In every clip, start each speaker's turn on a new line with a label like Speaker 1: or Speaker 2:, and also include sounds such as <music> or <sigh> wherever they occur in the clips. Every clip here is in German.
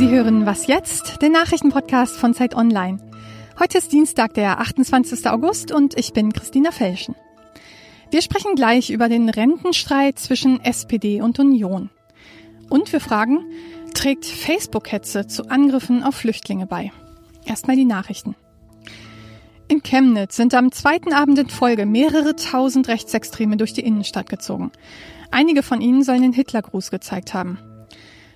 Speaker 1: Sie hören Was jetzt? Den Nachrichtenpodcast von Zeit Online. Heute ist Dienstag, der 28. August und ich bin Christina Felschen. Wir sprechen gleich über den Rentenstreit zwischen SPD und Union. Und wir fragen, trägt Facebook-Hetze zu Angriffen auf Flüchtlinge bei? Erstmal die Nachrichten. In Chemnitz sind am zweiten Abend in Folge mehrere tausend Rechtsextreme durch die Innenstadt gezogen. Einige von ihnen sollen den Hitlergruß gezeigt haben.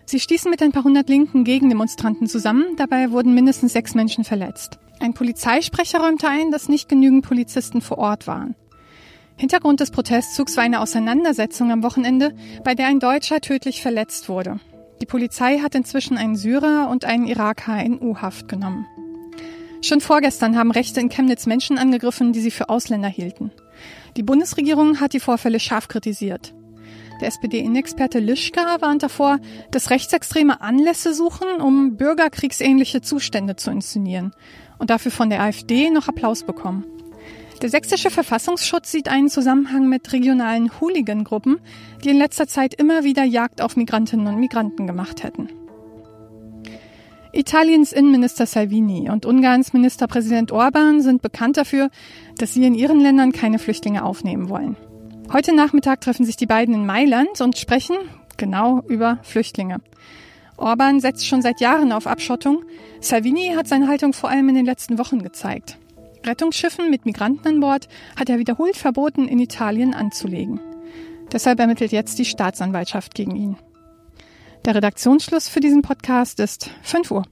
Speaker 1: Sie stießen mit ein paar hundert linken Gegendemonstranten zusammen. Dabei wurden mindestens sechs Menschen verletzt. Ein Polizeisprecher räumte ein, dass nicht genügend Polizisten vor Ort waren. Hintergrund des Protestzugs war eine Auseinandersetzung am Wochenende, bei der ein Deutscher tödlich verletzt wurde. Die Polizei hat inzwischen einen Syrer und einen Iraker in U-Haft genommen. Schon vorgestern haben Rechte in Chemnitz Menschen angegriffen, die sie für Ausländer hielten. Die Bundesregierung hat die Vorfälle scharf kritisiert. Der SPD-Innenexperte Lischka warnt davor, dass Rechtsextreme Anlässe suchen, um bürgerkriegsähnliche Zustände zu inszenieren und dafür von der AfD noch Applaus bekommen. Der sächsische Verfassungsschutz sieht einen Zusammenhang mit regionalen Hooligan-Gruppen, die in letzter Zeit immer wieder Jagd auf Migrantinnen und Migranten gemacht hätten. Italiens Innenminister Salvini und Ungarns Ministerpräsident Orban sind bekannt dafür, dass sie in ihren Ländern keine Flüchtlinge aufnehmen wollen. Heute Nachmittag treffen sich die beiden in Mailand und sprechen genau über Flüchtlinge. Orban setzt schon seit Jahren auf Abschottung. Salvini hat seine Haltung vor allem in den letzten Wochen gezeigt. Rettungsschiffen mit Migranten an Bord hat er wiederholt verboten, in Italien anzulegen. Deshalb ermittelt jetzt die Staatsanwaltschaft gegen ihn. Der Redaktionsschluss für diesen Podcast ist 5 Uhr.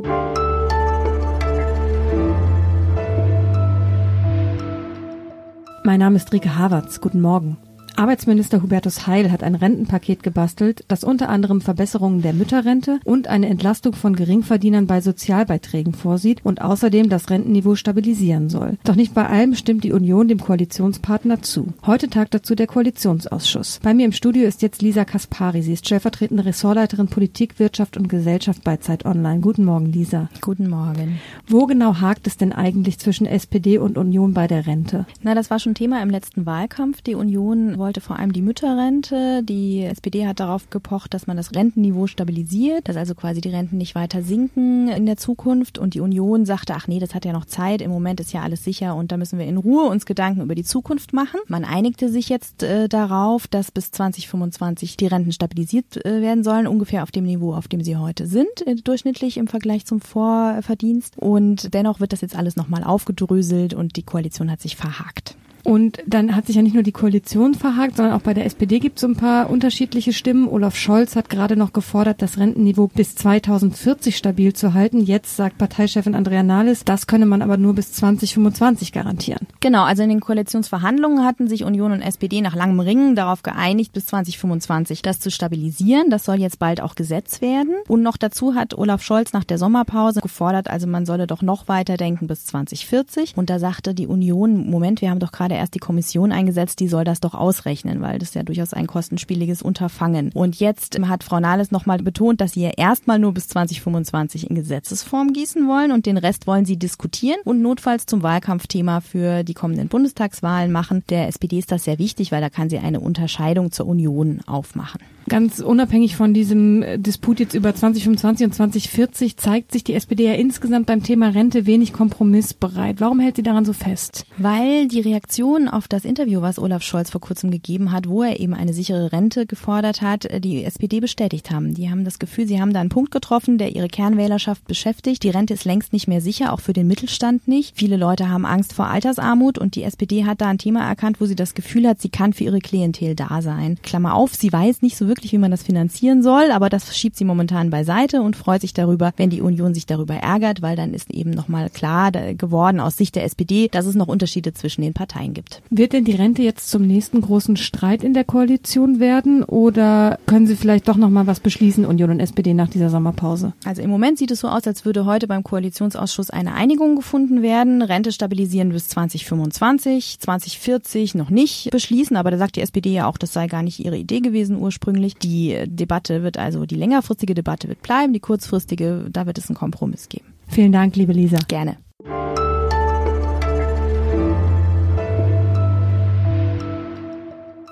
Speaker 2: Mein Name ist Rike Havertz. Guten Morgen. Arbeitsminister Hubertus Heil hat ein Rentenpaket gebastelt, das unter anderem Verbesserungen der Mütterrente und eine Entlastung von Geringverdienern bei Sozialbeiträgen vorsieht und außerdem das Rentenniveau stabilisieren soll. Doch nicht bei allem stimmt die Union dem Koalitionspartner zu. Heute tagt dazu der Koalitionsausschuss. Bei mir im Studio ist jetzt Lisa Kaspari. Sie ist stellvertretende Ressortleiterin Politik, Wirtschaft und Gesellschaft bei Zeit Online. Guten Morgen, Lisa.
Speaker 3: Guten Morgen.
Speaker 2: Wo genau hakt es denn eigentlich zwischen SPD und Union bei der Rente?
Speaker 3: Na, das war schon Thema im letzten Wahlkampf. Die Union wollte vor allem die Mütterrente. Die SPD hat darauf gepocht, dass man das Rentenniveau stabilisiert, dass also quasi die Renten nicht weiter sinken in der Zukunft. Und die Union sagte, ach nee, das hat ja noch Zeit. Im Moment ist ja alles sicher und da müssen wir in Ruhe uns Gedanken über die Zukunft machen. Man einigte sich jetzt äh, darauf, dass bis 2025 die Renten stabilisiert äh, werden sollen, ungefähr auf dem Niveau, auf dem sie heute sind, äh, durchschnittlich im Vergleich zum Vorverdienst. Und dennoch wird das jetzt alles nochmal aufgedröselt und die Koalition hat sich verhakt.
Speaker 2: Und dann hat sich ja nicht nur die Koalition verhakt, sondern auch bei der SPD gibt es ein paar unterschiedliche Stimmen. Olaf Scholz hat gerade noch gefordert, das Rentenniveau bis 2040 stabil zu halten. Jetzt sagt Parteichefin Andrea Nahles, das könne man aber nur bis 2025 garantieren.
Speaker 3: Genau, also in den Koalitionsverhandlungen hatten sich Union und SPD nach langem Ringen darauf geeinigt, bis 2025 das zu stabilisieren. Das soll jetzt bald auch Gesetz werden. Und noch dazu hat Olaf Scholz nach der Sommerpause gefordert, also man solle doch noch weiter denken bis 2040. Und da sagte die Union, Moment, wir haben doch gerade gerade erst die Kommission eingesetzt, die soll das doch ausrechnen, weil das ja durchaus ein kostenspieliges Unterfangen. Und jetzt hat Frau Nahles nochmal betont, dass sie ja erstmal nur bis 2025 in Gesetzesform gießen wollen und den Rest wollen sie diskutieren und notfalls zum Wahlkampfthema für die kommenden Bundestagswahlen machen. Der SPD ist das sehr wichtig, weil da kann sie eine Unterscheidung zur Union aufmachen.
Speaker 2: Ganz unabhängig von diesem Disput jetzt über 2025 und 2040 zeigt sich die SPD ja insgesamt beim Thema Rente wenig kompromissbereit. Warum hält sie daran so fest?
Speaker 3: Weil die Reaktion auf das Interview, was Olaf Scholz vor kurzem gegeben hat, wo er eben eine sichere Rente gefordert hat, die SPD bestätigt haben. Die haben das Gefühl, sie haben da einen Punkt getroffen, der ihre Kernwählerschaft beschäftigt. Die Rente ist längst nicht mehr sicher, auch für den Mittelstand nicht. Viele Leute haben Angst vor Altersarmut und die SPD hat da ein Thema erkannt, wo sie das Gefühl hat, sie kann für ihre Klientel da sein. Klammer auf, sie weiß nicht so wirklich, wie man das finanzieren soll, aber das schiebt sie momentan beiseite und freut sich darüber, wenn die Union sich darüber ärgert, weil dann ist eben nochmal klar geworden aus Sicht der SPD, dass es noch Unterschiede zwischen den Parteien gibt.
Speaker 2: Wird denn die Rente jetzt zum nächsten großen Streit in der Koalition werden oder können Sie vielleicht doch noch mal was beschließen, Union und SPD nach dieser Sommerpause?
Speaker 3: Also im Moment sieht es so aus, als würde heute beim Koalitionsausschuss eine Einigung gefunden werden. Rente stabilisieren bis 2025, 2040 noch nicht beschließen, aber da sagt die SPD ja auch, das sei gar nicht ihre Idee gewesen ursprünglich. Die Debatte wird also, die längerfristige Debatte wird bleiben, die kurzfristige, da wird es einen Kompromiss geben.
Speaker 2: Vielen Dank, liebe Lisa.
Speaker 3: Gerne.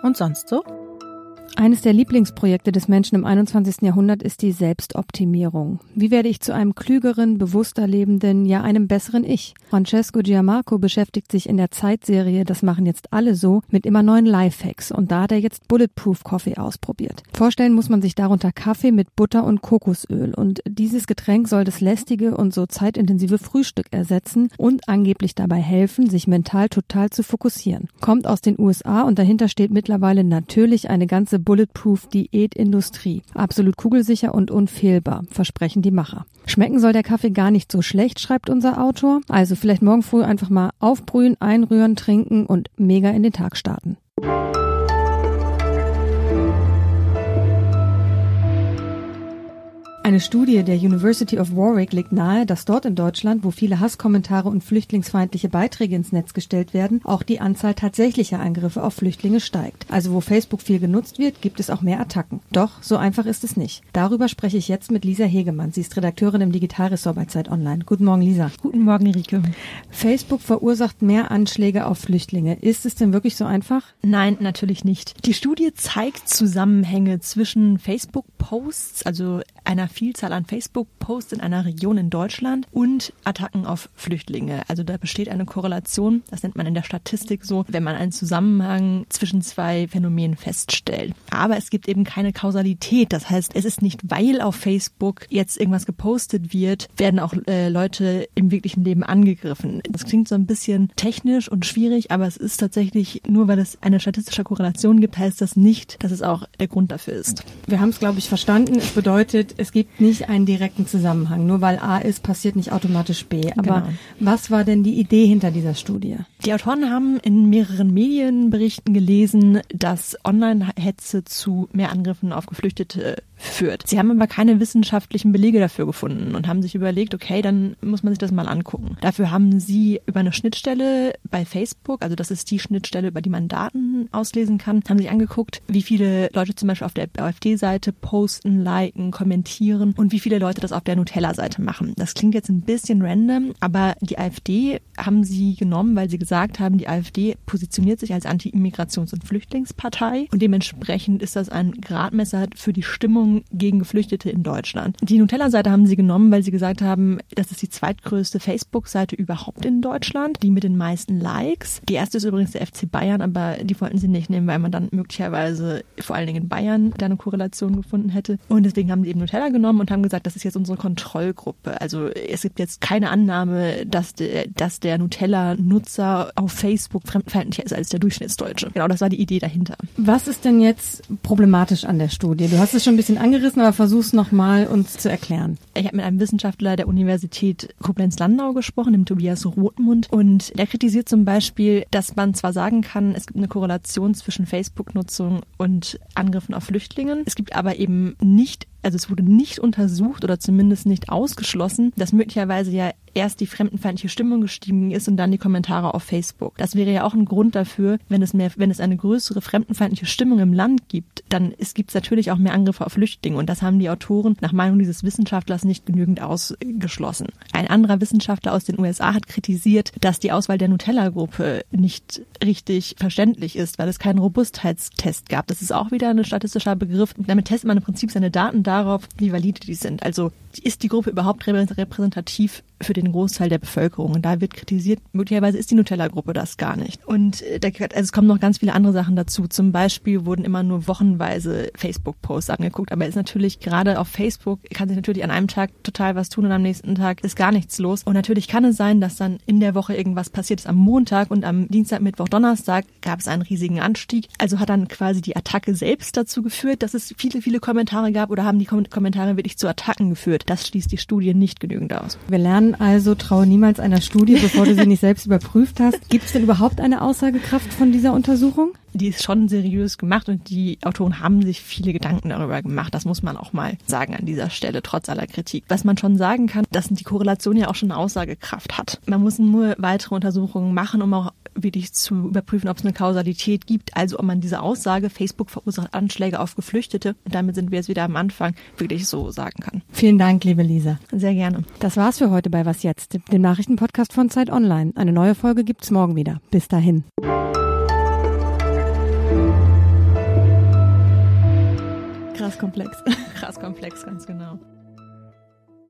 Speaker 3: Und sonst so?
Speaker 2: Eines der Lieblingsprojekte des Menschen im 21. Jahrhundert ist die Selbstoptimierung. Wie werde ich zu einem klügeren, bewusster lebenden, ja einem besseren Ich? Francesco Giamarco beschäftigt sich in der Zeitserie Das machen jetzt alle so mit immer neuen Lifehacks und da hat er jetzt Bulletproof Coffee ausprobiert. Vorstellen muss man sich darunter Kaffee mit Butter und Kokosöl und dieses Getränk soll das lästige und so zeitintensive Frühstück ersetzen und angeblich dabei helfen, sich mental total zu fokussieren. Kommt aus den USA und dahinter steht mittlerweile natürlich eine ganze Bulletproof Diätindustrie. Absolut kugelsicher und unfehlbar, versprechen die Macher. Schmecken soll der Kaffee gar nicht so schlecht, schreibt unser Autor. Also vielleicht morgen früh einfach mal aufbrühen, einrühren, trinken und mega in den Tag starten. Eine Studie der University of Warwick legt nahe, dass dort in Deutschland, wo viele Hasskommentare und flüchtlingsfeindliche Beiträge ins Netz gestellt werden, auch die Anzahl tatsächlicher Angriffe auf Flüchtlinge steigt. Also wo Facebook viel genutzt wird, gibt es auch mehr Attacken. Doch so einfach ist es nicht. Darüber spreche ich jetzt mit Lisa Hegemann. Sie ist Redakteurin im Digitalressort bei Zeit Online. Guten Morgen, Lisa.
Speaker 4: Guten Morgen, Rike.
Speaker 2: Facebook verursacht mehr Anschläge auf Flüchtlinge. Ist es denn wirklich so einfach?
Speaker 4: Nein, natürlich nicht. Die Studie zeigt Zusammenhänge zwischen Facebook-Posts, also einer Vielzahl an Facebook-Posts in einer Region in Deutschland und Attacken auf Flüchtlinge. Also da besteht eine Korrelation, das nennt man in der Statistik so, wenn man einen Zusammenhang zwischen zwei Phänomenen feststellt. Aber es gibt eben keine Kausalität. Das heißt, es ist nicht, weil auf Facebook jetzt irgendwas gepostet wird, werden auch äh, Leute im wirklichen Leben angegriffen. Das klingt so ein bisschen technisch und schwierig, aber es ist tatsächlich nur, weil es eine statistische Korrelation gibt, heißt das nicht, dass es auch der Grund dafür ist.
Speaker 2: Wir haben es, glaube ich, verstanden. Es bedeutet, es gibt gibt nicht einen direkten Zusammenhang. Nur weil A ist, passiert nicht automatisch B. Aber genau. was war denn die Idee hinter dieser Studie?
Speaker 4: Die Autoren haben in mehreren Medienberichten gelesen, dass Online-Hetze zu mehr Angriffen auf Geflüchtete führt. Sie haben aber keine wissenschaftlichen Belege dafür gefunden und haben sich überlegt, okay, dann muss man sich das mal angucken. Dafür haben sie über eine Schnittstelle bei Facebook, also das ist die Schnittstelle, über die man Daten auslesen kann, haben sich angeguckt, wie viele Leute zum Beispiel auf der AfD-Seite posten, liken, kommentieren und wie viele Leute das auf der Nutella-Seite machen. Das klingt jetzt ein bisschen random, aber die AfD haben sie genommen, weil sie gesagt haben, die AfD positioniert sich als Anti-Immigrations- und Flüchtlingspartei und dementsprechend ist das ein Gradmesser für die Stimmung Stimmung gegen Geflüchtete in Deutschland. Die Nutella-Seite haben sie genommen, weil sie gesagt haben, das ist die zweitgrößte Facebook-Seite überhaupt in Deutschland, die mit den meisten Likes. Die erste ist übrigens der FC Bayern, aber die wollten sie nicht nehmen, weil man dann möglicherweise vor allen Dingen in Bayern da eine Korrelation gefunden hätte. Und deswegen haben sie eben Nutella genommen und haben gesagt, das ist jetzt unsere Kontrollgruppe. Also es gibt jetzt keine Annahme, dass der, dass der Nutella-Nutzer auf Facebook fremdenfeindlicher ist als der Durchschnittsdeutsche. Genau, das war die Idee dahinter.
Speaker 2: Was ist denn jetzt problematisch an der Studie? Du hast es schon ein bisschen angerissen, aber versuch's nochmal uns zu erklären.
Speaker 4: Ich habe mit einem Wissenschaftler der Universität Koblenz-Landau gesprochen, dem Tobias Rothmund, und der kritisiert zum Beispiel, dass man zwar sagen kann, es gibt eine Korrelation zwischen Facebook-Nutzung und Angriffen auf Flüchtlingen, es gibt aber eben nicht also es wurde nicht untersucht oder zumindest nicht ausgeschlossen, dass möglicherweise ja erst die fremdenfeindliche Stimmung gestiegen ist und dann die Kommentare auf Facebook. Das wäre ja auch ein Grund dafür, wenn es mehr, wenn es eine größere fremdenfeindliche Stimmung im Land gibt, dann gibt es natürlich auch mehr Angriffe auf Flüchtlinge und das haben die Autoren nach Meinung dieses Wissenschaftlers nicht genügend ausgeschlossen. Ein anderer Wissenschaftler aus den USA hat kritisiert, dass die Auswahl der Nutella-Gruppe nicht richtig verständlich ist, weil es keinen Robustheitstest gab. Das ist auch wieder ein statistischer Begriff. Damit testet man im Prinzip seine Daten darauf, wie valide die sind. Also ist die Gruppe überhaupt repräsentativ für den Großteil der Bevölkerung? Und da wird kritisiert, möglicherweise ist die Nutella-Gruppe das gar nicht. Und äh, da, also es kommen noch ganz viele andere Sachen dazu. Zum Beispiel wurden immer nur wochenweise Facebook-Posts angeguckt. Aber ist natürlich gerade auf Facebook kann sich natürlich an einem Tag total was tun und am nächsten Tag ist gar nichts los. Und natürlich kann es sein, dass dann in der Woche irgendwas passiert ist am Montag und am Dienstag, Mittwoch, Donnerstag gab es einen riesigen Anstieg. Also hat dann quasi die Attacke selbst dazu geführt, dass es viele, viele Kommentare gab oder haben die Kommentare wirklich zu Attacken geführt? Das schließt die Studie nicht genügend aus.
Speaker 2: Wir lernen also, traue niemals einer Studie, bevor du sie <laughs> nicht selbst überprüft hast. Gibt es denn überhaupt eine Aussagekraft von dieser Untersuchung?
Speaker 4: Die ist schon seriös gemacht und die Autoren haben sich viele Gedanken darüber gemacht. Das muss man auch mal sagen an dieser Stelle, trotz aller Kritik. Was man schon sagen kann, dass die Korrelation ja auch schon eine Aussagekraft hat. Man muss nur weitere Untersuchungen machen, um auch wirklich zu überprüfen, ob es eine Kausalität gibt. Also ob man diese Aussage, Facebook verursacht Anschläge auf Geflüchtete, und damit sind wir jetzt wieder am Anfang, wirklich so sagen kann.
Speaker 2: Vielen Dank, liebe Lisa.
Speaker 4: Sehr gerne.
Speaker 2: Das war's für heute bei Was Jetzt, dem Nachrichtenpodcast von Zeit Online. Eine neue Folge gibt's morgen wieder. Bis dahin. Krass komplex.
Speaker 4: Krass komplex, ganz genau.